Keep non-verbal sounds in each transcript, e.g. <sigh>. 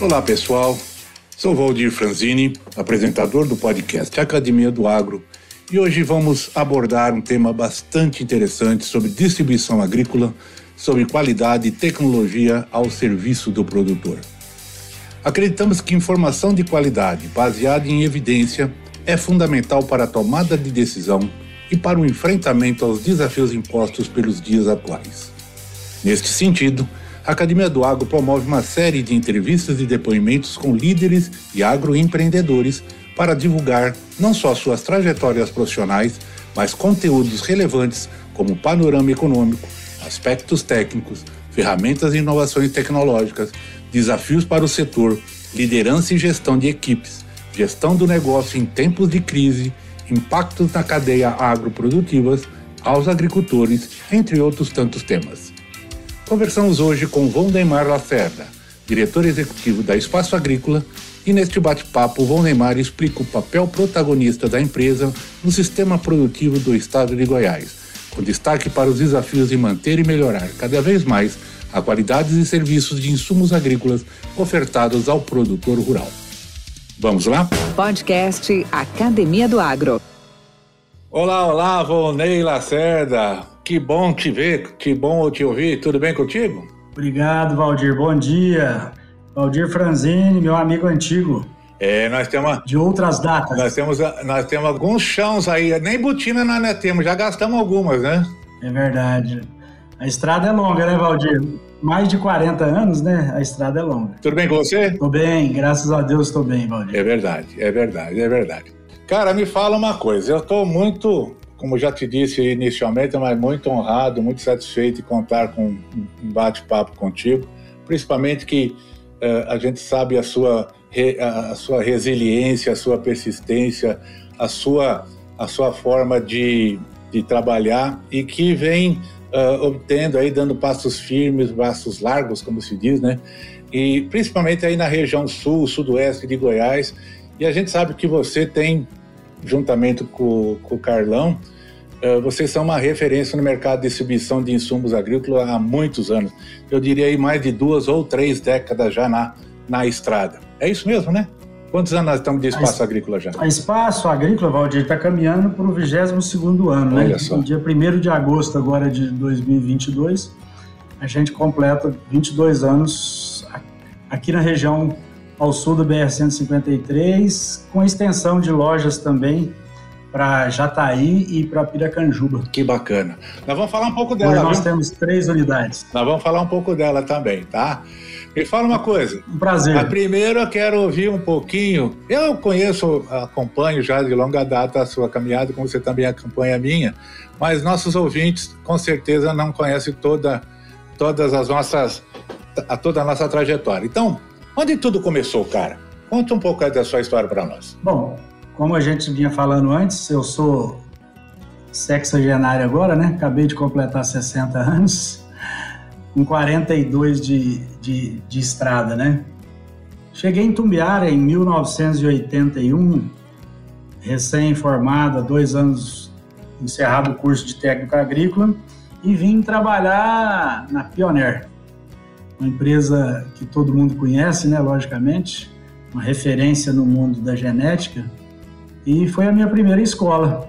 Olá, pessoal. Sou Valdir Franzini, apresentador do podcast Academia do Agro, e hoje vamos abordar um tema bastante interessante sobre distribuição agrícola, sobre qualidade e tecnologia ao serviço do produtor. Acreditamos que informação de qualidade baseada em evidência é fundamental para a tomada de decisão e para o enfrentamento aos desafios impostos pelos dias atuais. Neste sentido, a Academia do Agro promove uma série de entrevistas e depoimentos com líderes e agroempreendedores para divulgar não só suas trajetórias profissionais, mas conteúdos relevantes como panorama econômico, aspectos técnicos, ferramentas e inovações tecnológicas, desafios para o setor, liderança e gestão de equipes, gestão do negócio em tempos de crise, impactos na cadeia agroprodutivas aos agricultores, entre outros tantos temas. Conversamos hoje com Valdemar Lacerda, diretor executivo da Espaço Agrícola, e neste bate-papo Valdemar explica o papel protagonista da empresa no sistema produtivo do estado de Goiás, com destaque para os desafios de manter e melhorar cada vez mais a qualidade e serviços de insumos agrícolas ofertados ao produtor rural. Vamos lá? Podcast Academia do Agro. Olá, olá, Volney Lacerda. Que bom te ver, que bom te ouvir. Tudo bem contigo? Obrigado, Valdir. Bom dia. Valdir Franzini, meu amigo antigo. É, nós temos. De outras datas. Nós temos, nós temos alguns chãos aí. Nem botina nós não temos, já gastamos algumas, né? É verdade. A estrada é longa, né, Valdir? Mais de 40 anos, né? A estrada é longa. Tudo bem com você? Tô bem, graças a Deus estou bem, Valdir. É verdade, é verdade, é verdade. Cara, me fala uma coisa. Eu estou muito como já te disse inicialmente, mas muito honrado, muito satisfeito de contar com um bate-papo contigo, principalmente que uh, a gente sabe a sua, a sua resiliência, a sua persistência, a sua, a sua forma de, de trabalhar e que vem uh, obtendo aí, dando passos firmes, passos largos, como se diz, né? E principalmente aí na região sul, sudoeste de Goiás. E a gente sabe que você tem juntamente com, com o Carlão, uh, vocês são uma referência no mercado de distribuição de insumos agrícolas há muitos anos. Eu diria aí mais de duas ou três décadas já na, na estrada. É isso mesmo, né? Quantos anos nós estamos de espaço a, agrícola já? A espaço agrícola, Valdir, está caminhando para o 22 ano, Olha né? Só. No dia 1 de agosto agora de 2022, a gente completa 22 anos aqui na região ao sul do BR-153, com extensão de lojas também para Jataí e para Piracanjuba. Que bacana. Nós vamos falar um pouco dela. Hoje nós viu? temos três unidades. Nós vamos falar um pouco dela também, tá? Me fala uma coisa. Um prazer. A primeiro eu quero ouvir um pouquinho. Eu conheço, acompanho já de longa data a sua caminhada, como você também acompanha a minha, mas nossos ouvintes com certeza não conhecem toda, todas as nossas, a toda a nossa trajetória. Então, Onde tudo começou, cara? Conta um pouco da sua história para nós. Bom, como a gente vinha falando antes, eu sou sexagenário agora, né? Acabei de completar 60 anos, com 42 de, de, de estrada, né? Cheguei em Tumbiara em 1981, recém-formado, há dois anos encerrado o curso de técnico agrícola, e vim trabalhar na Pioneer, uma empresa que todo mundo conhece, né, logicamente, uma referência no mundo da genética, e foi a minha primeira escola.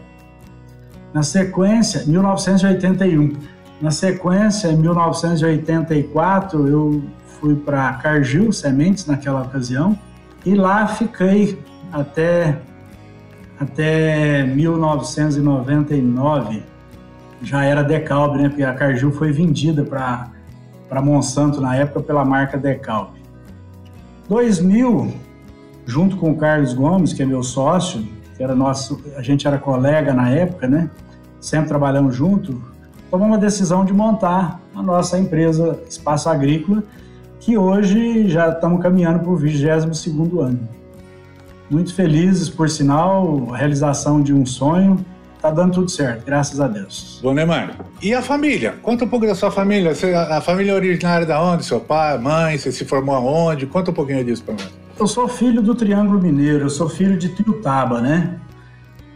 Na sequência, 1981. Na sequência, em 1984, eu fui para Cargill Sementes naquela ocasião e lá fiquei até até 1999. Já era Decalb, né? Porque a Cargill foi vendida para para Monsanto na época pela marca Decalb. 2000, junto com o Carlos Gomes, que é meu sócio, que era nosso, a gente era colega na época, né? Sempre trabalhamos junto. Tomamos a decisão de montar a nossa empresa Espaço Agrícola, que hoje já estamos caminhando para o 22 ano. Muito felizes, por sinal, a realização de um sonho. Está dando tudo certo, graças a Deus. Bom, Neymar. E a família? Conta um pouco da sua família. Você, a família é originária da onde? Seu pai, mãe? Você se formou aonde? Conta um pouquinho disso para nós. Eu sou filho do Triângulo Mineiro, eu sou filho de Tiutaba, né?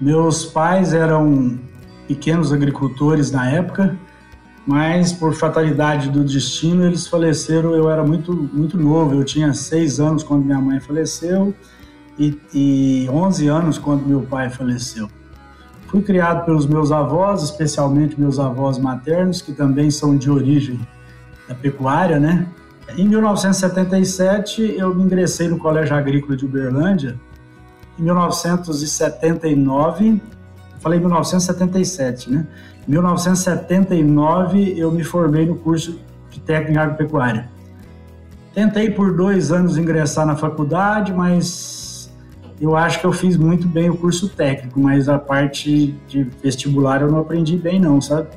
Meus pais eram pequenos agricultores na época, mas por fatalidade do destino eles faleceram. Eu era muito muito novo, eu tinha seis anos quando minha mãe faleceu e, e 11 anos quando meu pai faleceu. Fui criado pelos meus avós, especialmente meus avós maternos, que também são de origem da pecuária, né? Em 1977, eu ingressei no Colégio Agrícola de Uberlândia. Em 1979, falei 1977, né? Em 1979, eu me formei no curso de técnico em agropecuária. Tentei por dois anos ingressar na faculdade, mas eu acho que eu fiz muito bem o curso técnico, mas a parte de vestibular eu não aprendi bem não, sabe?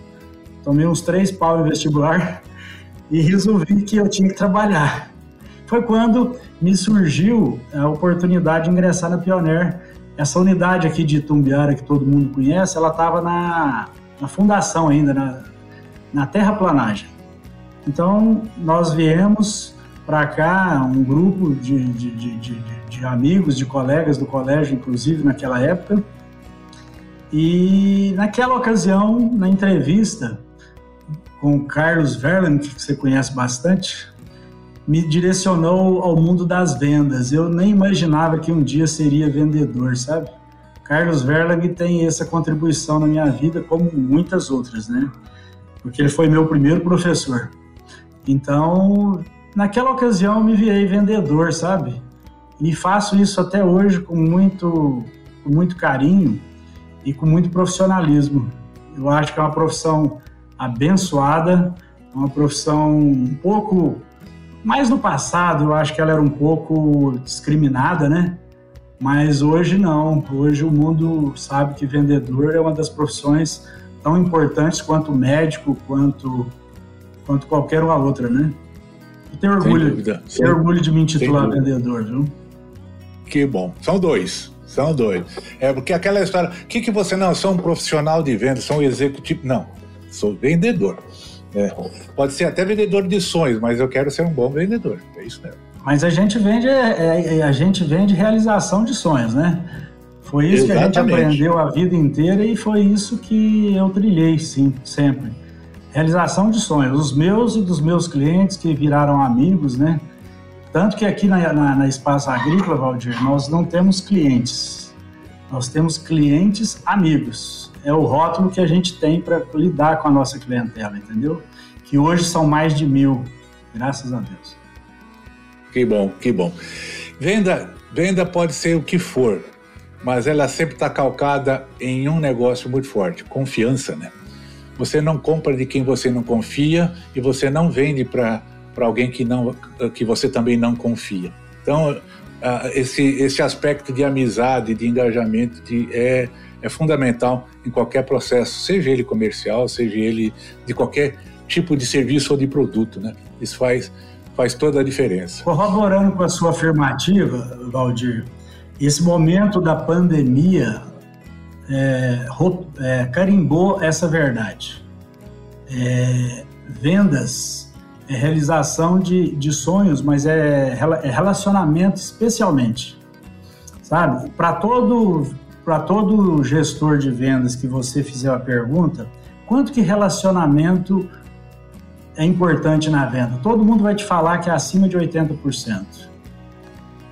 Tomei uns três pau em vestibular <laughs> e resolvi que eu tinha que trabalhar. Foi quando me surgiu a oportunidade de ingressar na Pioneer. Essa unidade aqui de Tumbiara, que todo mundo conhece, ela estava na, na fundação ainda, na, na terraplanagem. Então, nós viemos para cá, um grupo de, de, de, de, amigos, de colegas do colégio, inclusive, naquela época. E naquela ocasião, na entrevista, com o Carlos Verland, que você conhece bastante, me direcionou ao mundo das vendas. Eu nem imaginava que um dia seria vendedor, sabe? Carlos Verlag tem essa contribuição na minha vida, como muitas outras, né? Porque ele foi meu primeiro professor. Então, naquela ocasião, me virei vendedor, sabe? E faço isso até hoje com muito, com muito carinho e com muito profissionalismo. Eu acho que é uma profissão abençoada, uma profissão um pouco mais no passado, eu acho que ela era um pouco discriminada, né? Mas hoje não. Hoje o mundo sabe que vendedor é uma das profissões tão importantes quanto médico, quanto quanto qualquer uma outra, né? E tenho orgulho, tenho orgulho de me intitular vendedor, viu? Que bom. São dois. São dois. É porque aquela história, o que, que você não, sou um profissional de venda, sou um executivo. Não, sou vendedor. É. Pode ser até vendedor de sonhos, mas eu quero ser um bom vendedor. É isso mesmo. Mas a gente vende, é, é, a gente vende realização de sonhos, né? Foi isso Exatamente. que a gente aprendeu a vida inteira e foi isso que eu trilhei, sim, sempre. Realização de sonhos, os meus e dos meus clientes que viraram amigos, né? Tanto que aqui na, na, na Espaço Agrícola, Valdir, nós não temos clientes, nós temos clientes amigos é o rótulo que a gente tem para lidar com a nossa clientela, entendeu? Que hoje são mais de mil, graças a Deus. Que bom, que bom. Venda, venda pode ser o que for, mas ela sempre está calcada em um negócio muito forte, confiança, né? Você não compra de quem você não confia e você não vende para alguém que, não, que você também não confia. Então, esse, esse aspecto de amizade, de engajamento, de, é, é fundamental em qualquer processo, seja ele comercial, seja ele de qualquer tipo de serviço ou de produto, né? Isso faz, faz toda a diferença. Corroborando com a sua afirmativa, Valdir, esse momento da pandemia é, é, carimbou essa verdade. É, vendas é realização de, de sonhos, mas é, é relacionamento especialmente. Sabe? Para todo para todo gestor de vendas que você fizer a pergunta, quanto que relacionamento é importante na venda? Todo mundo vai te falar que é acima de 80%.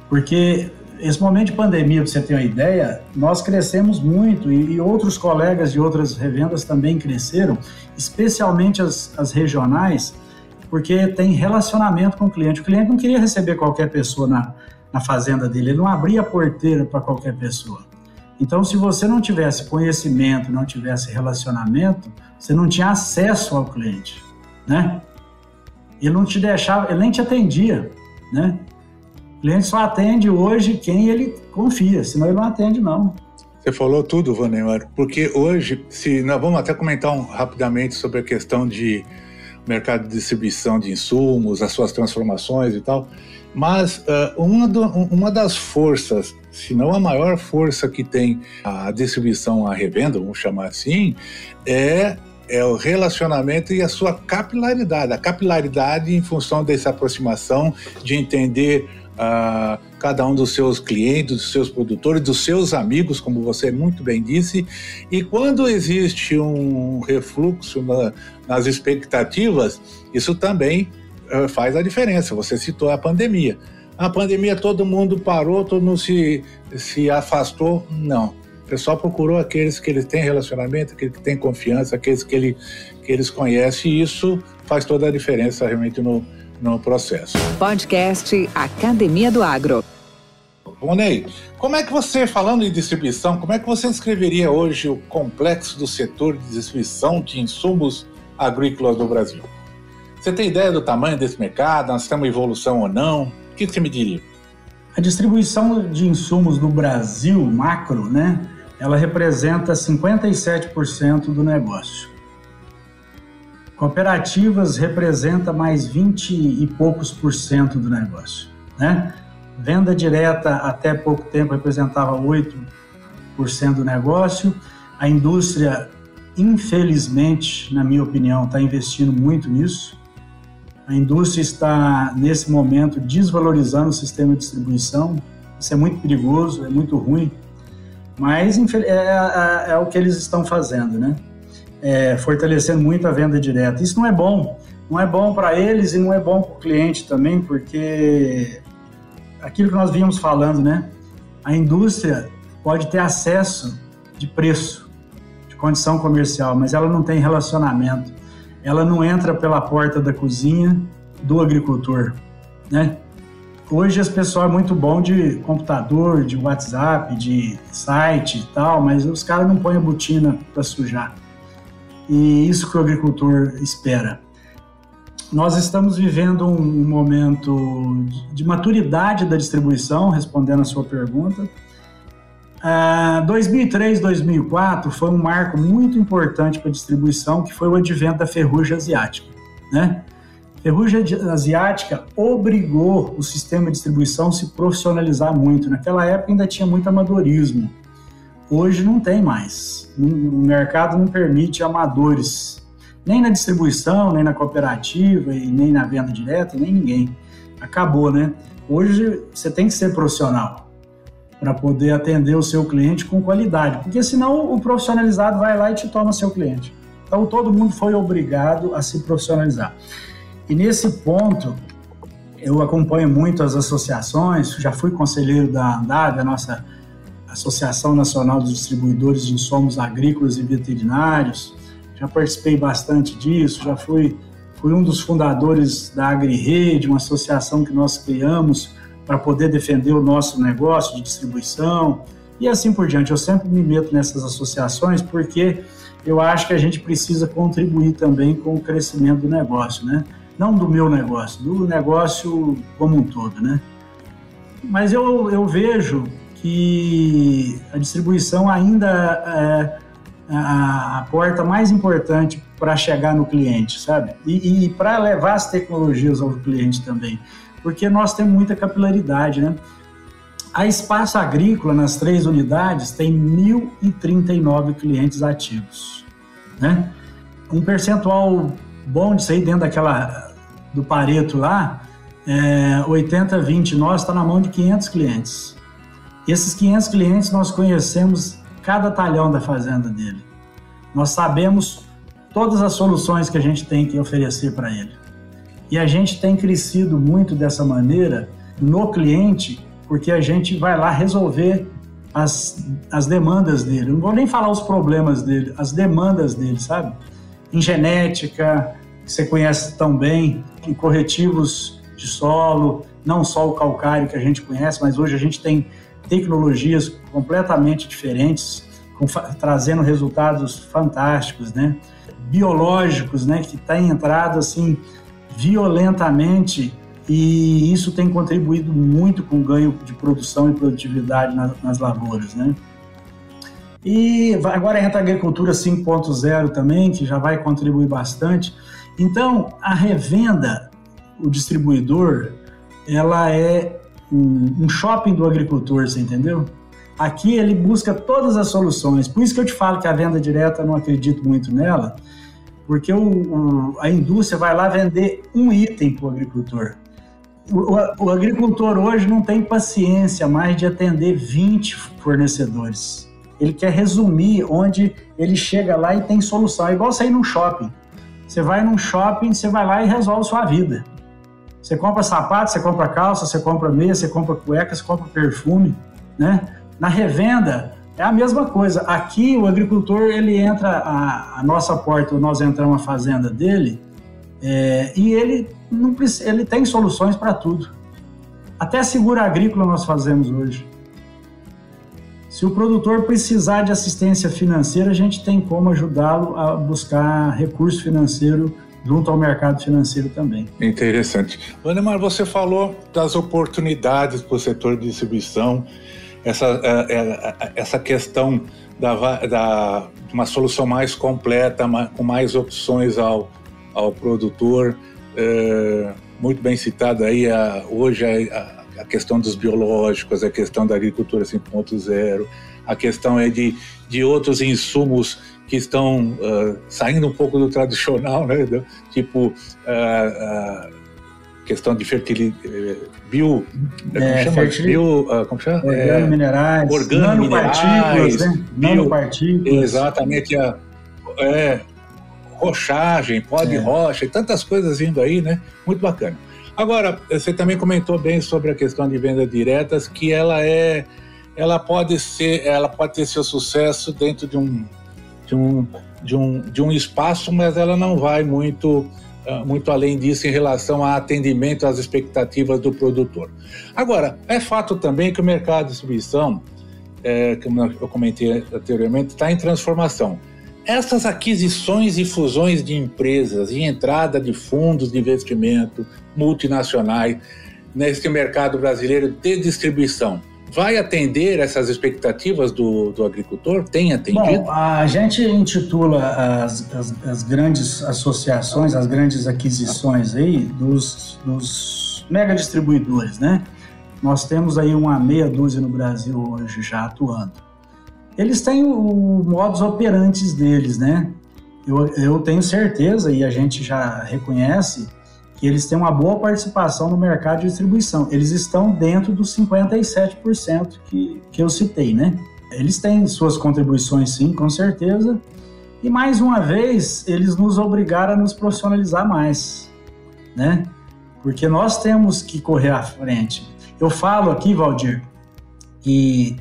Porque esse momento de pandemia, para você ter uma ideia, nós crescemos muito e, e, outros colegas de outras revendas também cresceram, especialmente as, as regionais, porque tem relacionamento com o cliente. O cliente não queria receber qualquer pessoa na, na fazenda dele, ele não abria a porteira para qualquer pessoa. Então, se você não tivesse conhecimento, não tivesse relacionamento, você não tinha acesso ao cliente, né? Ele não te deixava, ele nem te atendia, né? O cliente só atende hoje quem ele confia, senão ele não atende não. Você falou tudo, Vanemar, porque hoje, se nós vamos até comentar um, rapidamente sobre a questão de mercado de distribuição de insumos, as suas transformações e tal, mas uh, uma, do, uma das forças, se não a maior força que tem a distribuição, a revenda, vamos chamar assim, é é o relacionamento e a sua capilaridade. A capilaridade em função dessa aproximação, de entender uh, cada um dos seus clientes, dos seus produtores, dos seus amigos, como você muito bem disse. E quando existe um refluxo na, nas expectativas, isso também uh, faz a diferença. Você citou a pandemia. A pandemia todo mundo parou, todo mundo se, se afastou. Não o pessoal procurou aqueles que eles têm relacionamento, aqueles que têm confiança, aqueles que, ele, que eles conhecem, e isso faz toda a diferença realmente no, no processo. Podcast Academia do Agro. Ney, como é que você, falando em distribuição, como é que você descreveria hoje o complexo do setor de distribuição de insumos agrícolas do Brasil? Você tem ideia do tamanho desse mercado? Nós temos evolução ou não? O que você me diria? A distribuição de insumos no Brasil, macro, né, ela representa 57% do negócio. Cooperativas representa mais 20 e poucos por cento do negócio, né? Venda direta até pouco tempo representava 8% do negócio. A indústria, infelizmente, na minha opinião, está investindo muito nisso. A indústria está, nesse momento, desvalorizando o sistema de distribuição. Isso é muito perigoso, é muito ruim mas é, é, é, o que eles estão fazendo, né? É, fortalecendo muito a venda direta. Isso não é bom. Não é bom para eles e não é bom para o cliente também, porque aquilo que nós vínhamos falando, né? A indústria pode ter acesso de preço, de condição comercial, mas ela não tem relacionamento. Ela não entra pela porta da cozinha do agricultor, né? Hoje as pessoas é muito bom de computador, de WhatsApp, de site e tal, mas os caras não põem a botina para sujar. E isso que o agricultor espera. Nós estamos vivendo um momento de maturidade da distribuição, respondendo a sua pergunta. Uh, 2003, 2004 foi um marco muito importante para a distribuição, que foi o advento da ferrugem asiática, né? ferrugem asiática obrigou o sistema de distribuição a se profissionalizar muito. Naquela época ainda tinha muito amadorismo. Hoje não tem mais. O mercado não permite amadores, nem na distribuição, nem na cooperativa, e nem na venda direta, nem ninguém. Acabou, né? Hoje você tem que ser profissional para poder atender o seu cliente com qualidade, porque senão o profissionalizado vai lá e te toma seu cliente. Então todo mundo foi obrigado a se profissionalizar. E nesse ponto, eu acompanho muito as associações, já fui conselheiro da ANDAV, a nossa Associação Nacional dos Distribuidores de Insumos Agrícolas e Veterinários, já participei bastante disso, já fui, fui um dos fundadores da AgriRede, uma associação que nós criamos para poder defender o nosso negócio de distribuição e assim por diante. Eu sempre me meto nessas associações porque eu acho que a gente precisa contribuir também com o crescimento do negócio, né? não do meu negócio, do negócio como um todo, né? Mas eu, eu vejo que a distribuição ainda é a, a porta mais importante para chegar no cliente, sabe? E, e para levar as tecnologias ao cliente também, porque nós temos muita capilaridade, né? A Espaço Agrícola, nas três unidades, tem 1.039 clientes ativos, né? Um percentual bom disso aí dentro daquela do Pareto lá, é, 80-20 nós está na mão de 500 clientes. Esses 500 clientes nós conhecemos cada talhão da fazenda dele. Nós sabemos todas as soluções que a gente tem que oferecer para ele. E a gente tem crescido muito dessa maneira no cliente porque a gente vai lá resolver as, as demandas dele. Não vou nem falar os problemas dele, as demandas dele, sabe? Em genética, que você conhece tão bem, em corretivos de solo, não só o calcário que a gente conhece, mas hoje a gente tem tecnologias completamente diferentes, com, trazendo resultados fantásticos, né? Biológicos, né? Que tem entrado assim violentamente e isso tem contribuído muito com o ganho de produção e produtividade nas, nas lavouras, né? E agora entra a agricultura 5.0 também, que já vai contribuir bastante. Então, a revenda, o distribuidor, ela é um, um shopping do agricultor, você entendeu? Aqui ele busca todas as soluções. Por isso que eu te falo que a venda direta eu não acredito muito nela, porque o, o, a indústria vai lá vender um item para o agricultor. O, agricultor hoje não tem paciência mais de atender 20 fornecedores. Ele quer resumir onde ele chega lá e tem solução. É igual sair num shopping. Você vai num shopping, você vai lá e resolve sua vida. Você compra sapato, você compra calça, você compra meia, você compra cueca, você compra perfume, né? Na revenda é a mesma coisa. Aqui o agricultor ele entra a, a nossa porta, nós entramos na fazenda dele é, e ele não ele tem soluções para tudo. Até seguro agrícola nós fazemos hoje. Se o produtor precisar de assistência financeira, a gente tem como ajudá-lo a buscar recurso financeiro junto ao mercado financeiro também. Interessante. Vanemar, você falou das oportunidades para o setor de distribuição, essa, é, é, essa questão da, da uma solução mais completa, com mais opções ao, ao produtor. É, muito bem citado aí a, hoje a, a questão dos biológicos, a questão da agricultura 5.0, a questão é de, de outros insumos que estão uh, saindo um pouco do tradicional, né? Tipo, uh, uh, questão de fertilidade, eh, bio, é, como chama? Bio, como chama? Organominerais, é, organominerais, né? Nanopartículas. Exatamente, a, é, rochagem, pó de é. rocha e tantas coisas vindo aí, né? Muito bacana. Agora, você também comentou bem sobre a questão de vendas diretas, que ela é, ela pode ser, ela pode ter seu sucesso dentro de um, de um, de um, de um espaço, mas ela não vai muito, ah, muito além disso em relação a atendimento às expectativas do produtor. Agora, é fato também que o mercado de distribuição, é, como eu comentei anteriormente, está em transformação. Essas aquisições e fusões de empresas e entrada de fundos de investimento multinacionais nesse mercado brasileiro de distribuição, vai atender essas expectativas do, do agricultor? Tem atendido? Bom, a gente intitula as, as, as, grandes associações, as grandes aquisições aí dos, dos mega distribuidores, né? Nós temos aí uma meia dúzia no Brasil hoje já atuando eles têm o modus operantes deles, né? Eu, eu tenho certeza, e a gente já reconhece, que eles têm uma boa participação no mercado de distribuição. Eles estão dentro dos 57% que, que eu citei, né? Eles têm suas contribuições, sim, com certeza. E mais uma vez, eles nos obrigaram a nos profissionalizar mais, né? Porque nós temos que correr à frente. Eu falo aqui, Valdir, que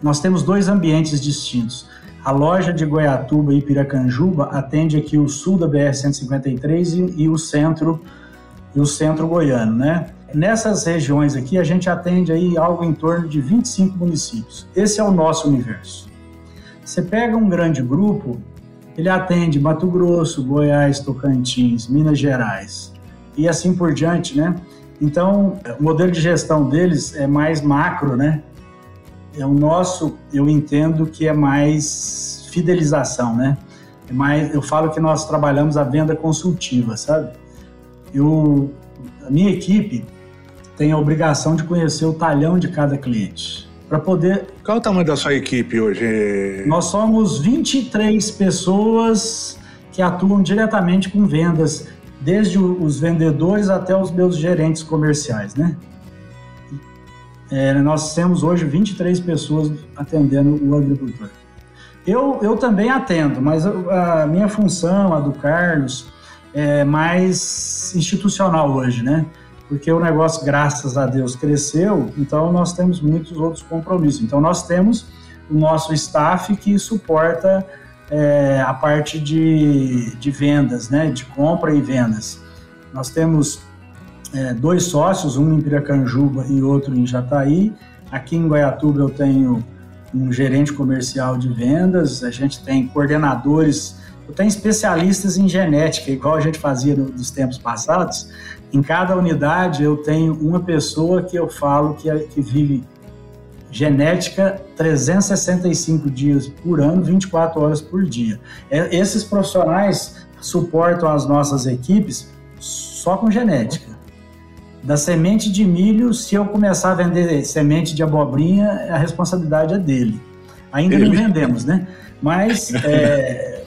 nós temos dois ambientes distintos. A loja de Goiatuba e Piracanjuba atende aqui o sul da BR-153 e, e, o centro e o centro goiano, né? Nessas regiões aqui a gente atende aí algo em torno de 25 municípios. Esse é o nosso universo. Você pega um grande grupo, ele atende Mato Grosso, Goiás, Tocantins, Minas Gerais e assim por diante, né? Então, o modelo de gestão deles é mais macro, né? É o nosso, eu entendo que é mais fidelização, né? É mais, eu falo que nós trabalhamos a venda consultiva, sabe? Eu, a minha equipe tem a obrigação de conhecer o talhão de cada cliente para poder. Qual o tamanho da sua equipe hoje? Nós somos 23 pessoas que atuam diretamente com vendas, desde os vendedores até os meus gerentes comerciais, né? É, nós temos hoje 23 pessoas atendendo o agricultor. Eu, eu também atendo, mas a minha função, a do Carlos, é mais institucional hoje, né? porque o negócio, graças a Deus, cresceu, então nós temos muitos outros compromissos. Então nós temos o nosso staff que suporta é, a parte de, de vendas, né, de compra e vendas. Nós temos é, dois sócios, um em Piracanjuba e outro em Jataí. Aqui em Goiatuba eu tenho um gerente comercial de vendas, a gente tem coordenadores, eu tenho especialistas em genética, igual a gente fazia nos tempos passados. Em cada unidade eu tenho uma pessoa que eu falo que, é, que vive genética 365 dias por ano, 24 horas por dia. É, esses profissionais suportam as nossas equipes só com genética. Da semente de milho, se eu começar a vender semente de abobrinha, a responsabilidade é dele. Ainda não vendemos, né? Mas <laughs> é,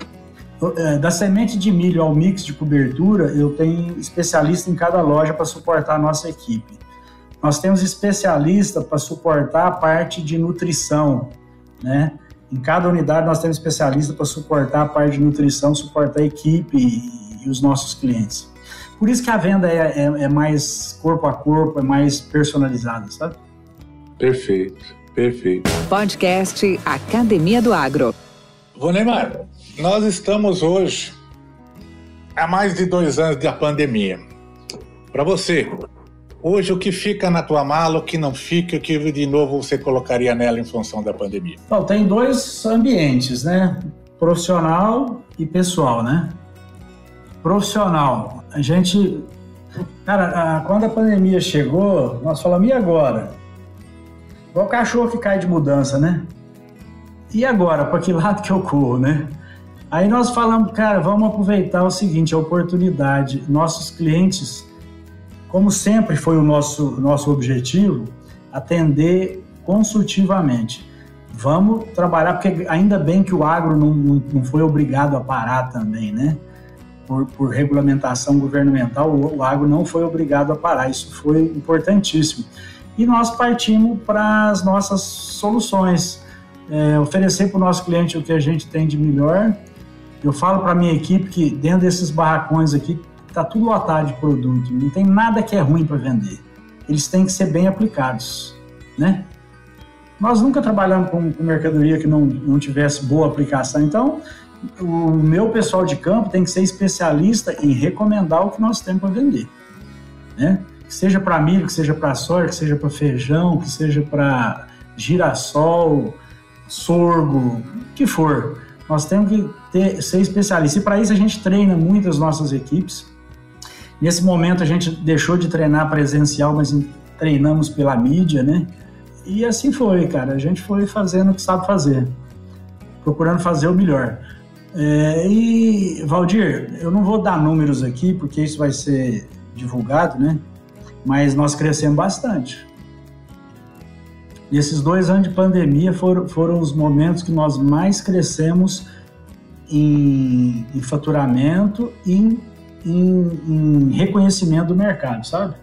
é, da semente de milho ao mix de cobertura, eu tenho especialista em cada loja para suportar a nossa equipe. Nós temos especialista para suportar a parte de nutrição, né? Em cada unidade nós temos especialista para suportar a parte de nutrição, suportar a equipe e os nossos clientes. Por isso que a venda é, é, é, mais corpo a corpo, é mais personalizada, sabe? Perfeito, perfeito. Podcast Academia do Agro. Neymar, nós estamos hoje há mais de dois anos da pandemia. Para você, Hoje, o que fica na tua mala, o que não fica, o que de novo você colocaria nela em função da pandemia? Bom, tem dois ambientes, né? Profissional e pessoal, né? Profissional. A gente. Cara, a, quando a pandemia chegou, nós falamos, e agora? Igual o cachorro que cai de mudança, né? E agora? Para que lado que eu corro, né? Aí nós falamos, cara, vamos aproveitar o seguinte, a oportunidade. Nossos clientes como sempre foi o nosso, nosso objetivo, atender consultivamente. Vamos trabalhar, porque ainda bem que o agro não, não foi obrigado a parar também, né? Por, por regulamentação governamental, o, o agro não foi obrigado a parar, isso foi importantíssimo. E nós partimos para as nossas soluções, é, oferecer para o nosso cliente o que a gente tem de melhor. Eu falo para a minha equipe que dentro desses barracões aqui Está tudo lotado de produto, não tem nada que é ruim para vender. Eles têm que ser bem aplicados, né? Nós nunca trabalhamos com, com mercadoria que não, não tivesse boa aplicação, então o meu pessoal de campo tem que ser especialista em recomendar o que nós temos para vender, né? Que seja para milho, que seja para soja, que seja para feijão, que seja para girassol, sorgo, que for. Nós temos que ter, ser especialista. E para isso a gente treina muito as nossas equipes. Nesse momento a gente deixou de treinar presencial, mas treinamos pela mídia, né? E assim foi, cara. A gente foi fazendo o que sabe fazer, procurando fazer o melhor. É, e, Valdir, eu não vou dar números aqui, porque isso vai ser divulgado, né? Mas nós crescemos bastante. E esses dois anos de pandemia foram, foram os momentos que nós mais crescemos em, em faturamento e em em, em reconhecimento do mercado, sabe?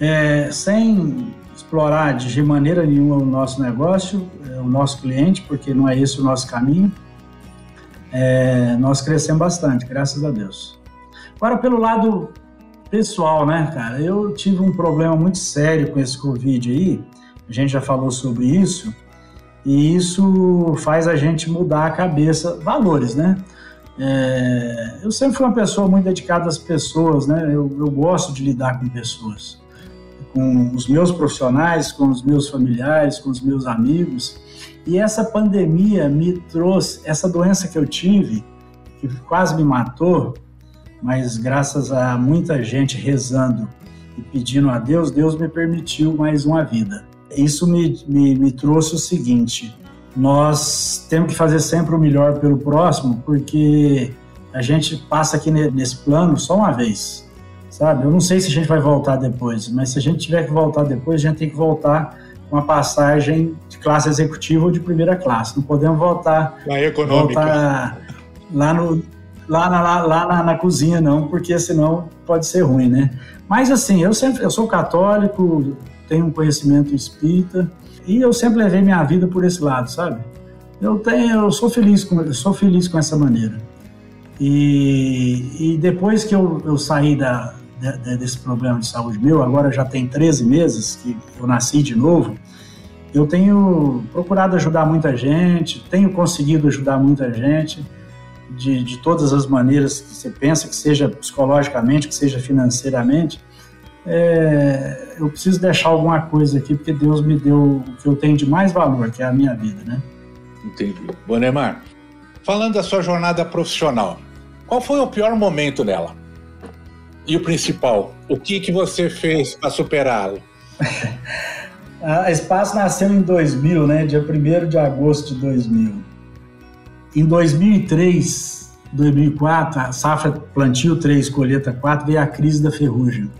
É, sem explorar de maneira nenhuma o nosso negócio, é, o nosso cliente, porque não é esse o nosso caminho, é, nós crescemos bastante, graças a Deus. Agora, pelo lado pessoal, né, cara, eu tive um problema muito sério com esse Covid aí, a gente já falou sobre isso, e isso faz a gente mudar a cabeça, valores, né? É, eu sempre fui uma pessoa muito dedicada às pessoas, né? Eu, eu, gosto de lidar com pessoas, com os meus profissionais, com os meus familiares, com os meus amigos. E essa pandemia me trouxe essa doença que eu tive, que quase me matou, mas graças a muita gente rezando e pedindo a Deus, Deus me permitiu mais uma vida. Isso me, me, me trouxe o seguinte: nós temos que fazer sempre o melhor pelo próximo, porque a gente passa aqui nesse plano só uma vez, sabe? Eu não sei se a gente vai voltar depois, mas se a gente tiver que voltar depois, a gente tem que voltar com a passagem de classe executiva ou de primeira classe. Não podemos voltar, na econômica. voltar lá, no, lá, na, lá, lá na, na, cozinha, não, porque senão pode ser ruim, né? Mas assim, eu sempre eu sou católico, tenho um conhecimento espírita, e eu sempre levei minha vida por esse lado, sabe? Eu tenho, eu sou feliz com, sou feliz com essa maneira. E, e depois que eu, eu saí da, de, de, desse problema de saúde meu, agora já tem 13 meses que eu nasci de novo, eu tenho procurado ajudar muita gente, tenho conseguido ajudar muita gente de, de todas as maneiras que você pensa, que seja psicologicamente, que seja financeiramente. É, eu preciso deixar alguma coisa aqui, porque Deus me deu o que eu tenho de mais valor, que é a minha vida, né? Entendi. Bonemar, falando da sua jornada profissional, qual foi o pior momento dela? E o principal, o que, que você fez para superá-lo? a <laughs> Espaço nasceu em 2000, né? Dia 1 de agosto de 2000. Em 2003, 2004, a safra plantio 3, colheita 4, veio a crise da ferrugem.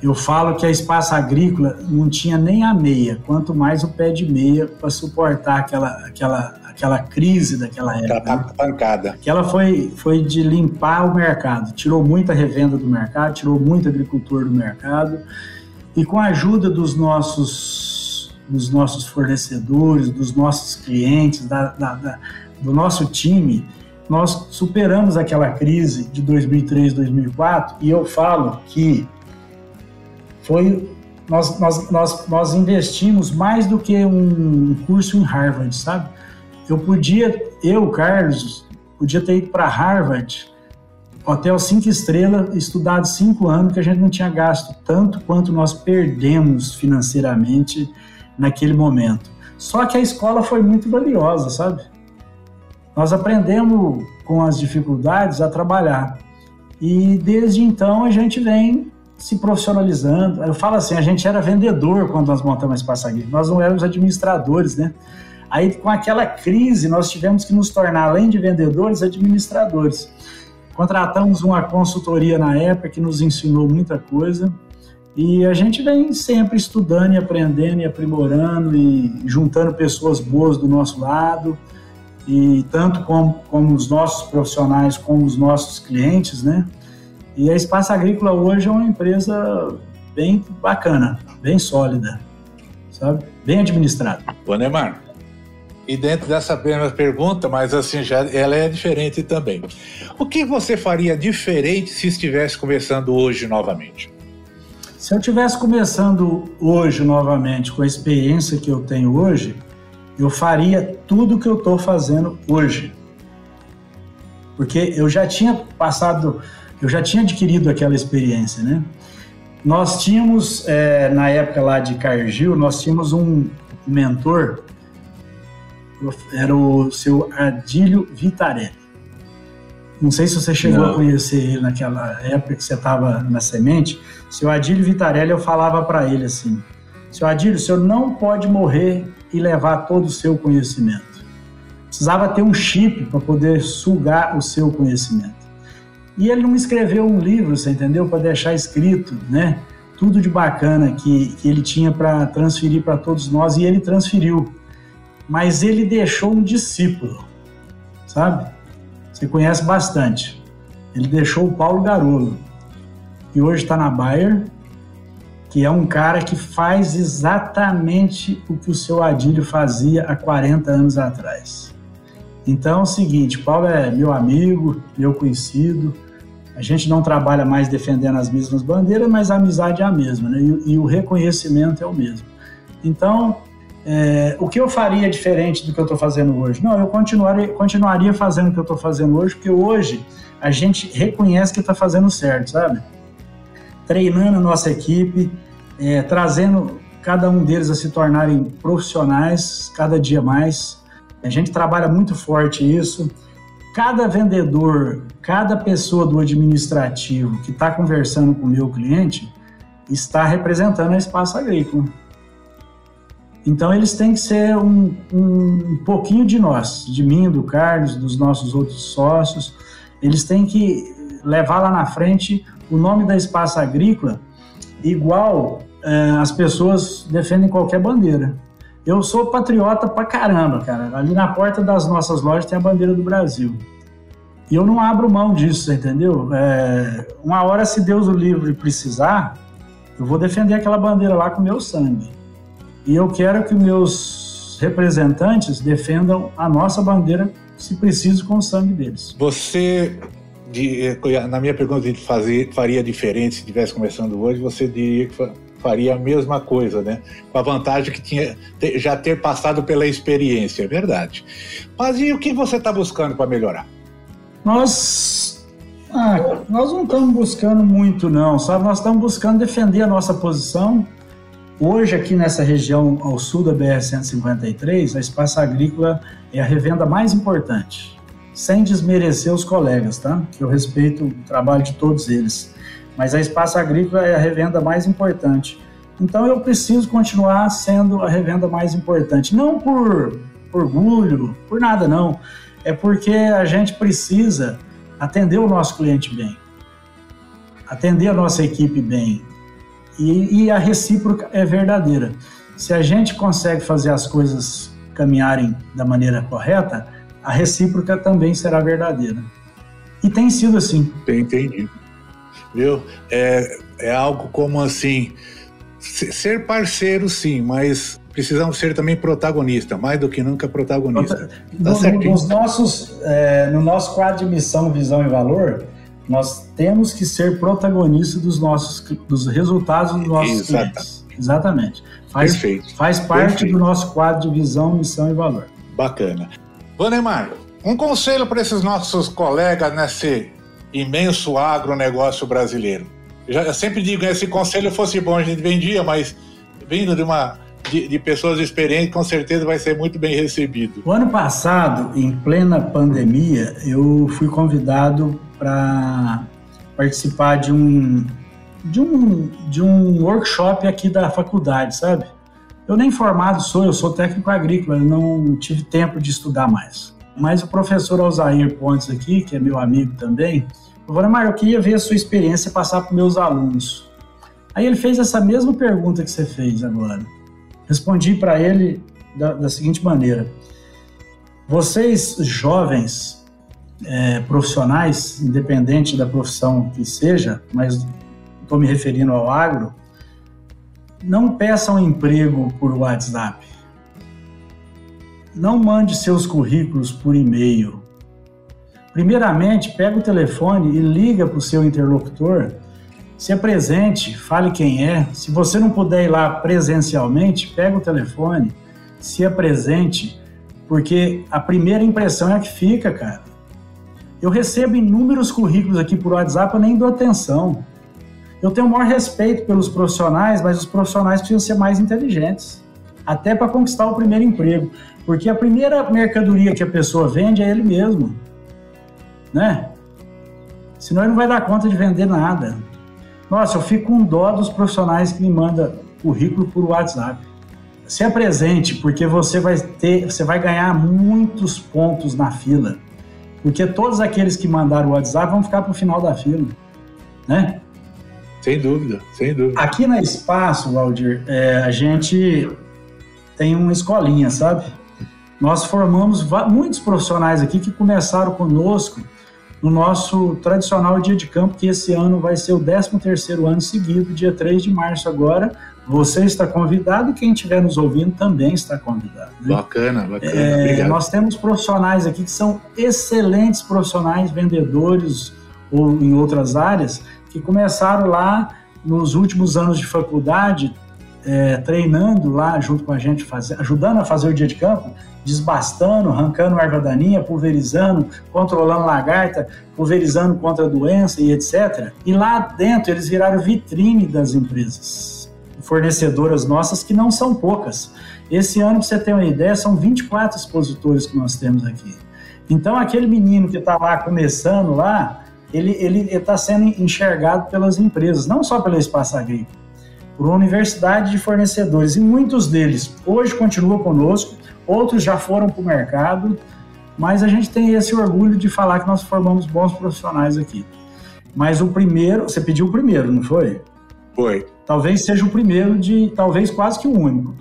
Eu falo que a espaço agrícola não tinha nem a meia, quanto mais o pé de meia para suportar aquela, aquela, aquela crise daquela época. Aquela né? pancada. Aquela foi, foi de limpar o mercado, tirou muita revenda do mercado, tirou muito agricultor do mercado, e com a ajuda dos nossos, dos nossos fornecedores, dos nossos clientes, da, da, da, do nosso time, nós superamos aquela crise de 2003, 2004, e eu falo que foi nós, nós, nós, nós investimos mais do que um curso em Harvard, sabe? Eu podia, eu, Carlos, podia ter ido para Harvard, hotel cinco estrelas, estudado cinco anos, que a gente não tinha gasto tanto quanto nós perdemos financeiramente naquele momento. Só que a escola foi muito valiosa, sabe? Nós aprendemos com as dificuldades a trabalhar. E desde então a gente vem se profissionalizando. Eu falo assim, a gente era vendedor quando nós montamos a Espaço nós não éramos administradores, né? Aí, com aquela crise, nós tivemos que nos tornar, além de vendedores, administradores. Contratamos uma consultoria na época que nos ensinou muita coisa e a gente vem sempre estudando e aprendendo e aprimorando e juntando pessoas boas do nosso lado e tanto como, como os nossos profissionais como os nossos clientes, né? E a Espaço Agrícola hoje é uma empresa bem bacana, bem sólida, sabe? Bem administrada. Ô Neymar, e dentro dessa mesma pergunta, mas assim, já ela é diferente também. O que você faria diferente se estivesse começando hoje novamente? Se eu estivesse começando hoje novamente, com a experiência que eu tenho hoje, eu faria tudo o que eu estou fazendo hoje. Porque eu já tinha passado eu já tinha adquirido aquela experiência, né? Nós tínhamos, é, na época lá de Cargill, nós tínhamos um mentor, era o seu Adílio Vitarelli. Não sei se você chegou Não. a conhecer ele naquela época que você estava na semente. Seu Adílio Vitarelli, eu falava para ele assim: Seu Adílio, o senhor não pode morrer e levar todo o seu conhecimento. Precisava ter um chip para poder sugar o seu conhecimento. E ele não escreveu um livro, você entendeu? Para deixar escrito, né? Tudo de bacana que, que ele tinha para transferir para todos nós e ele transferiu. Mas ele deixou um discípulo, sabe? Você conhece bastante. Ele deixou o Paulo Garolo, que hoje está na Bayer, que é um cara que faz exatamente o que o seu Adílio fazia há 40 anos atrás. Então é o seguinte, Paulo é meu amigo, meu conhecido, a gente não trabalha mais defendendo as mesmas bandeiras, mas a amizade é a mesma, né? E, e o reconhecimento é o mesmo. Então, é, o que eu faria diferente do que eu estou fazendo hoje? Não, eu continuaria, continuaria fazendo o que eu estou fazendo hoje, porque hoje a gente reconhece que está fazendo certo, sabe? Treinando a nossa equipe, é, trazendo cada um deles a se tornarem profissionais cada dia mais. A gente trabalha muito forte isso cada vendedor, cada pessoa do administrativo que está conversando com o meu cliente está representando a espaço agrícola. Então eles têm que ser um, um, pouquinho de nós, de mim, do Carlos, dos nossos outros sócios. Eles têm que levar lá na frente o nome da espaço agrícola, igual é, as pessoas defendem qualquer bandeira. Eu sou patriota pra caramba, cara. Ali na porta das nossas lojas tem a bandeira do Brasil. E eu não abro mão disso, entendeu? É, uma hora, se Deus o livre precisar, eu vou defender aquela bandeira lá com meu sangue. E eu quero que meus representantes defendam a nossa bandeira, se preciso, com o sangue deles. Você de, na minha pergunta de fazer faria diferente se estivesse começando hoje, você diria que faria a mesma coisa, né? Com a vantagem que tinha já ter passado pela experiência, é verdade. Mas e o que você está buscando para melhorar? Nós, ah, nós não estamos buscando muito, não, sabe? Nós estamos buscando defender a nossa posição. Hoje, aqui nessa região ao sul da BR-153, a Espaço Agrícola é a revenda mais importante, sem desmerecer os colegas, tá? Que eu respeito o trabalho de todos eles mas a Espaço Agrícola é a revenda mais importante. Então eu preciso continuar sendo a revenda mais importante, não por orgulho, por nada não, é porque a gente precisa atender o nosso cliente bem, atender a nossa equipe bem, e, e a recíproca é verdadeira. Se a gente consegue fazer as coisas caminharem da maneira correta, a recíproca também será verdadeira. E tem sido assim. Entendi viu? É, é algo como assim, ser parceiro sim, mas precisamos ser também protagonista, mais do que nunca protagonista. Tá no, nos nossos, é, no nosso quadro de missão, visão e valor, nós temos que ser protagonistas dos nossos dos resultados dos nossos Exata. clientes. Exatamente. Faz, Perfeito. Faz parte Perfeito. do nosso quadro de visão, missão e valor. Bacana. Vanemar, um conselho para esses nossos colegas nesse imenso agronegócio brasileiro. Já, eu sempre digo, né, se conselho fosse bom, a gente vendia, mas vindo de uma de, de, pessoas experientes, com certeza vai ser muito bem recebido. O ano passado, em plena pandemia, eu fui convidado para participar de um, de um de um workshop aqui da faculdade, sabe? Eu nem formado sou, eu sou técnico agrícola, eu não tive tempo de estudar mais. Mas o professor Alzair Pontes aqui, que é meu amigo também, falou, Mário, eu queria ver a sua experiência passar para meus alunos. Aí ele fez essa mesma pergunta que você fez agora. Respondi para ele da, da, seguinte maneira: vocês jovens é, profissionais, independente da profissão que seja, mas estou me referindo ao agro, não peçam emprego por WhatsApp não mande seus currículos por e-mail. Primeiramente, pega o telefone e liga para o seu interlocutor, se apresente, fale quem é. Se você não puder ir lá presencialmente, pega o telefone, se apresente, porque a primeira impressão é a que fica, cara. Eu recebo inúmeros currículos aqui por WhatsApp, eu nem dou atenção. Eu tenho o maior respeito pelos profissionais, mas os profissionais precisam ser mais inteligentes, até para conquistar o primeiro emprego. Porque a primeira mercadoria que a pessoa vende é ele mesmo, né? Senão ele não vai dar conta de vender nada. Nossa, eu fico com dó dos profissionais que me mandam currículo por WhatsApp. Se apresente, porque você vai ter, você vai ganhar muitos pontos na fila. Porque todos aqueles que mandaram o WhatsApp vão ficar para o final da fila, né? Sem dúvida, sem dúvida. Aqui na Espaço, Valdir, é, a gente tem uma escolinha, sabe? Nós formamos muitos profissionais aqui que começaram conosco no nosso tradicional dia de campo, que esse ano vai ser o 13º ano seguido, dia 3 de março agora. Você está convidado e quem estiver nos ouvindo também está convidado. Né? Bacana, bacana. É, nós temos profissionais aqui que são excelentes profissionais, vendedores ou em outras áreas, que começaram lá nos últimos anos de faculdade, é, treinando lá junto com a gente, fazer, ajudando a fazer o dia de campo, desbastando, arrancando erva daninha, pulverizando, controlando lagarta, pulverizando contra a doença e etc. E lá dentro eles viraram vitrine das empresas, fornecedoras nossas que não são poucas. Esse ano, para você ter uma ideia, são 24 expositores que nós temos aqui. Então, aquele menino que está lá começando lá, ele está sendo enxergado pelas empresas, não só pela Espaço Agrícola, por uma universidade de fornecedores. E muitos deles hoje continuam conosco, outros já foram para o mercado, mas a gente tem esse orgulho de falar que nós formamos bons profissionais aqui. Mas o primeiro, você pediu o primeiro, não foi? Foi. Talvez seja o primeiro de, talvez quase que o único.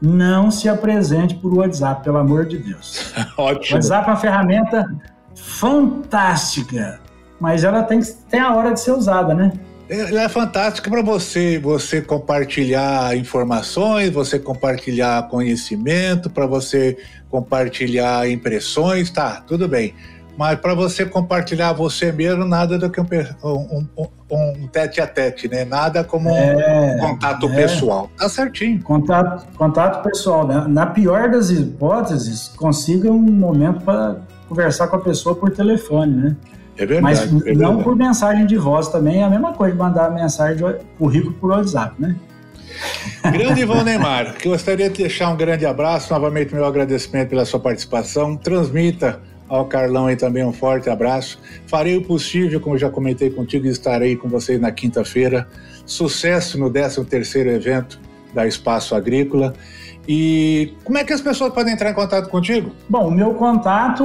Não se apresente por WhatsApp, pelo amor de Deus. <laughs> Ótimo. WhatsApp é uma ferramenta fantástica, mas ela tem, tem a hora de ser usada, né? Ela é fantástica para você, você compartilhar informações, você compartilhar conhecimento, para você compartilhar impressões, tá, tudo bem. Mas para você compartilhar você mesmo, nada do que um, um, um, um tete a tete, né? Nada como é, um contato é. pessoal. Tá certinho. Contato, contato pessoal, né? Na pior das hipóteses, consiga um momento para conversar com a pessoa por telefone, né? É verdade. Mas é verdade. não por mensagem de voz também, é a mesma coisa de mandar mensagem de currículo por WhatsApp, né? Grande Ivan <laughs> Neymar, gostaria de deixar um grande abraço, novamente meu agradecimento pela sua participação. Transmita ao Carlão aí também um forte abraço. Farei o possível, como já comentei contigo, estarei com vocês na quinta-feira. Sucesso no 13º evento da Espaço Agrícola. E como é que as pessoas podem entrar em contato contigo? Bom, o meu contato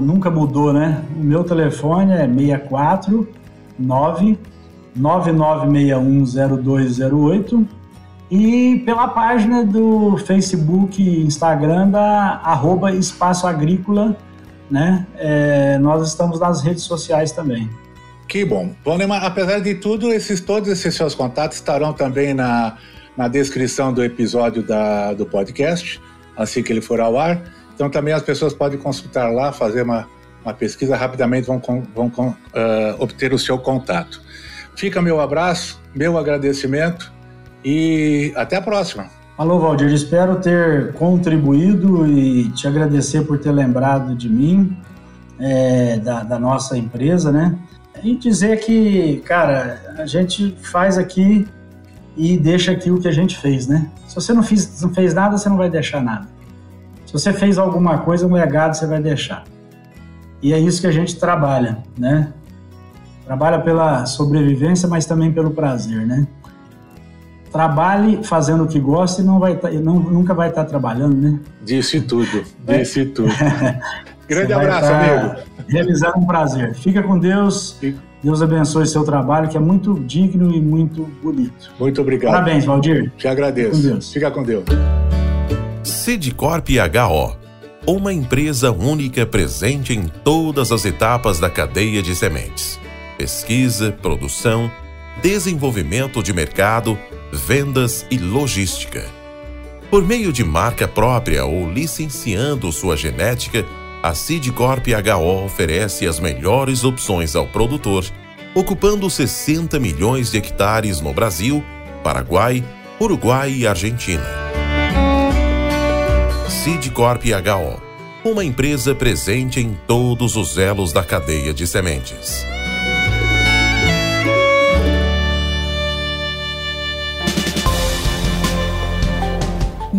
nunca mudou, né? O meu telefone é 64 9 99610208 e pela página do Facebook e Instagram da arroba Espaço né? É, nós estamos nas redes sociais também. Que bom. Apesar de tudo, esses, todos esses seus contatos estarão também na, na descrição do episódio da, do podcast, assim que ele for ao ar. Então também as pessoas podem consultar lá, fazer uma, uma pesquisa rapidamente, vão, vão uh, obter o seu contato. Fica meu abraço, meu agradecimento e até a próxima. Alô, Valdir, espero ter contribuído e te agradecer por ter lembrado de mim, é, da, da, nossa empresa, né? E dizer que, cara, a gente faz aqui e deixa aqui o que a gente fez, né? Se você não não fez nada, você não vai deixar nada. Se você fez alguma coisa, um legado você vai deixar. E é isso que a gente trabalha, né? Trabalha pela sobrevivência, mas também pelo prazer, né? Trabalhe fazendo o que gosta e não vai tá, não, nunca vai estar tá trabalhando, né? Disse tudo, é. disse tudo. <laughs> Grande abraço, tá amigo. Realizar um prazer. Fica com Deus. Deus abençoe seu trabalho, que é muito digno e muito bonito. Muito obrigado. Parabéns, Valdir. Te agradeço. Fica com Deus. Fica com Deus. Sidcorp HO, uma empresa única presente em todas as etapas da cadeia de sementes: pesquisa, produção, desenvolvimento de mercado, vendas e logística. Por meio de marca própria ou licenciando sua genética, a Sidcorp HO oferece as melhores opções ao produtor, ocupando 60 milhões de hectares no Brasil, Paraguai, Uruguai e Argentina. Sidcorp HO, uma empresa presente em todos os elos da cadeia de sementes.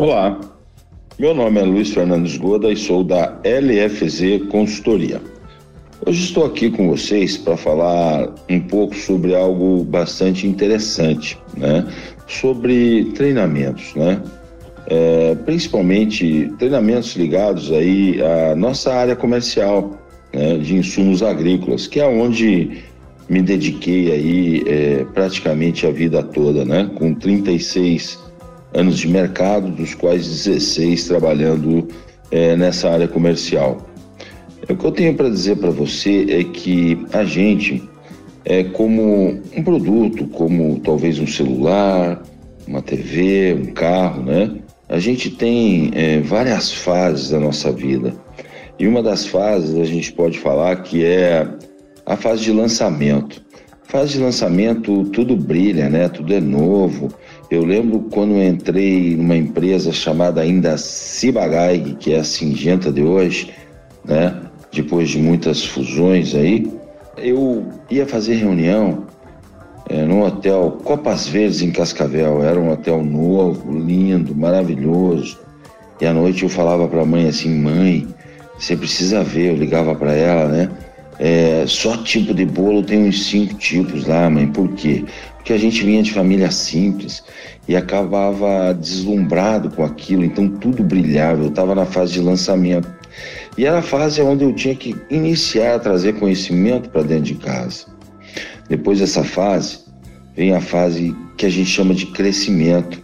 Olá, meu nome é Luiz Fernandes Goda e sou da LFZ Consultoria. Hoje estou aqui com vocês para falar um pouco sobre algo bastante interessante, né? Sobre treinamentos, né? É, principalmente treinamentos ligados aí à nossa área comercial né? de insumos agrícolas, que é onde me dediquei aí é, praticamente a vida toda, né? Com 36 anos de mercado, dos quais 16 trabalhando é, nessa área comercial. O que eu tenho para dizer para você é que a gente é como um produto, como talvez um celular, uma TV, um carro, né? A gente tem é, várias fases da nossa vida. E uma das fases a gente pode falar que é a fase de lançamento. Fase de lançamento, tudo brilha, né? Tudo é novo, eu lembro quando eu entrei numa empresa chamada ainda Cibagaig, que é a Singenta de hoje, né? Depois de muitas fusões aí, eu ia fazer reunião é, no hotel Copas Verdes em Cascavel. Era um hotel novo, lindo, maravilhoso. E à noite eu falava para a mãe assim: mãe, você precisa ver. Eu ligava para ela, né? é, só tipo de bolo tem uns cinco tipos lá, mãe. Por quê? Porque a gente vinha de família simples e acabava deslumbrado com aquilo, então tudo brilhava. Eu estava na fase de lançamento. E era a fase onde eu tinha que iniciar a trazer conhecimento para dentro de casa. Depois dessa fase, vem a fase que a gente chama de crescimento.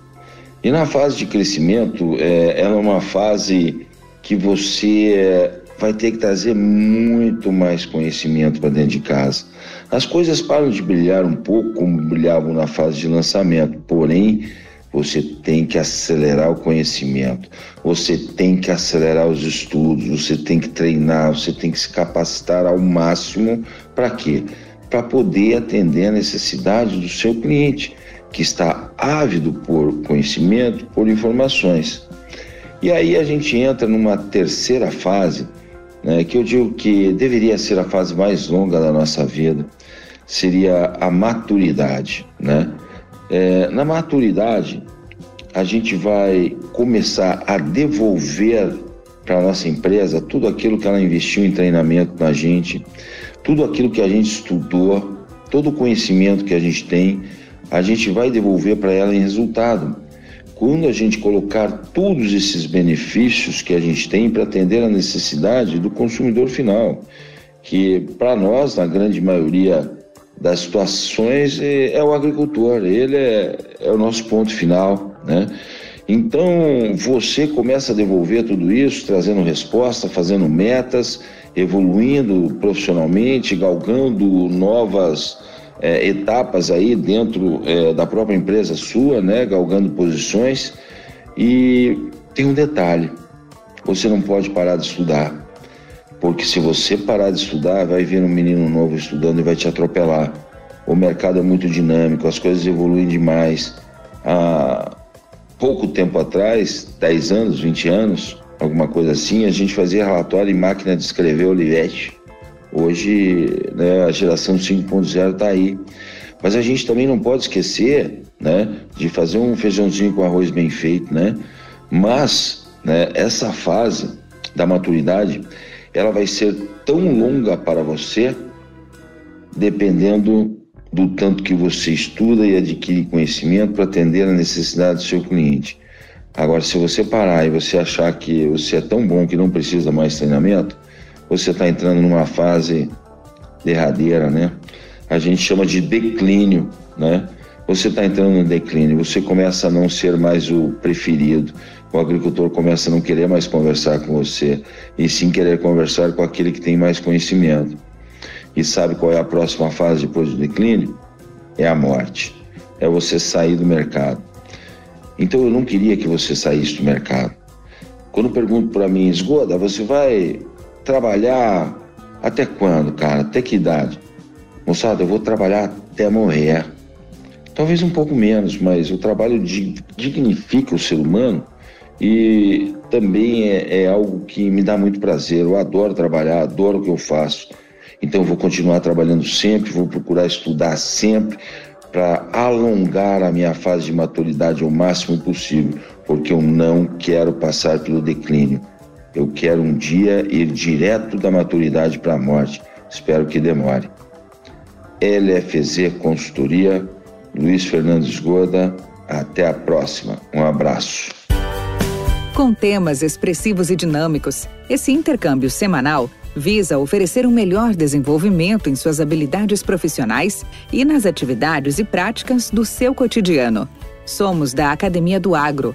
E na fase de crescimento, é, ela é uma fase que você vai ter que trazer muito mais conhecimento para dentro de casa. As coisas param de brilhar um pouco como brilhavam na fase de lançamento, porém, você tem que acelerar o conhecimento, você tem que acelerar os estudos, você tem que treinar, você tem que se capacitar ao máximo para quê? Para poder atender a necessidade do seu cliente, que está ávido por conhecimento, por informações. E aí a gente entra numa terceira fase, né, que eu digo que deveria ser a fase mais longa da nossa vida, seria a maturidade, né? É, na maturidade, a gente vai começar a devolver para a nossa empresa tudo aquilo que ela investiu em treinamento na gente, tudo aquilo que a gente estudou, todo o conhecimento que a gente tem, a gente vai devolver para ela em resultado. Quando a gente colocar todos esses benefícios que a gente tem para atender a necessidade do consumidor final, que para nós, na grande maioria das situações é, é o agricultor, ele é, é, o nosso ponto final, né? Então você começa a devolver tudo isso, trazendo resposta, fazendo metas, evoluindo profissionalmente, galgando novas é, etapas aí dentro é, da própria empresa sua, né? Galgando posições. E tem um detalhe: você não pode parar de estudar. Porque se você parar de estudar, vai vir um menino novo estudando e vai te atropelar. O mercado é muito dinâmico, as coisas evoluem demais. Há pouco tempo atrás, 10 anos, 20 anos, alguma coisa assim, a gente fazia relatório em máquina de escrever Olivetti. Hoje, né, a geração 5.0 está aí. Mas a gente também não pode esquecer né, de fazer um feijãozinho com arroz bem feito, né? Mas né, essa fase da maturidade, ela vai ser tão longa para você, dependendo do tanto que você estuda e adquire conhecimento para atender a necessidade do seu cliente. Agora, se você parar e você achar que você é tão bom que não precisa mais treinamento, você está entrando numa fase derradeira, né? A gente chama de declínio, né? Você está entrando no declínio, você começa a não ser mais o preferido, o agricultor começa a não querer mais conversar com você, e sim querer conversar com aquele que tem mais conhecimento. E sabe qual é a próxima fase depois do declínio? É a morte. É você sair do mercado. Então eu não queria que você saísse do mercado. Quando pergunto para mim, Esgoda, você vai trabalhar até quando, cara? Até que idade? Moçada, eu vou trabalhar até morrer. Talvez um pouco menos, mas o trabalho dignifica o ser humano e também é, é, algo que me dá muito prazer. Eu adoro trabalhar, adoro o que eu faço. Então eu vou continuar trabalhando sempre, vou procurar estudar sempre para alongar a minha fase de maturidade ao máximo possível, porque eu não quero passar pelo declínio. Eu quero um dia ir direto da maturidade para a morte. Espero que demore. LFZ Consultoria, Luiz Fernandes Goda. Até a próxima. Um abraço. Com temas expressivos e dinâmicos, esse intercâmbio semanal visa oferecer um melhor desenvolvimento em suas habilidades profissionais e nas atividades e práticas do seu cotidiano. Somos da Academia do Agro,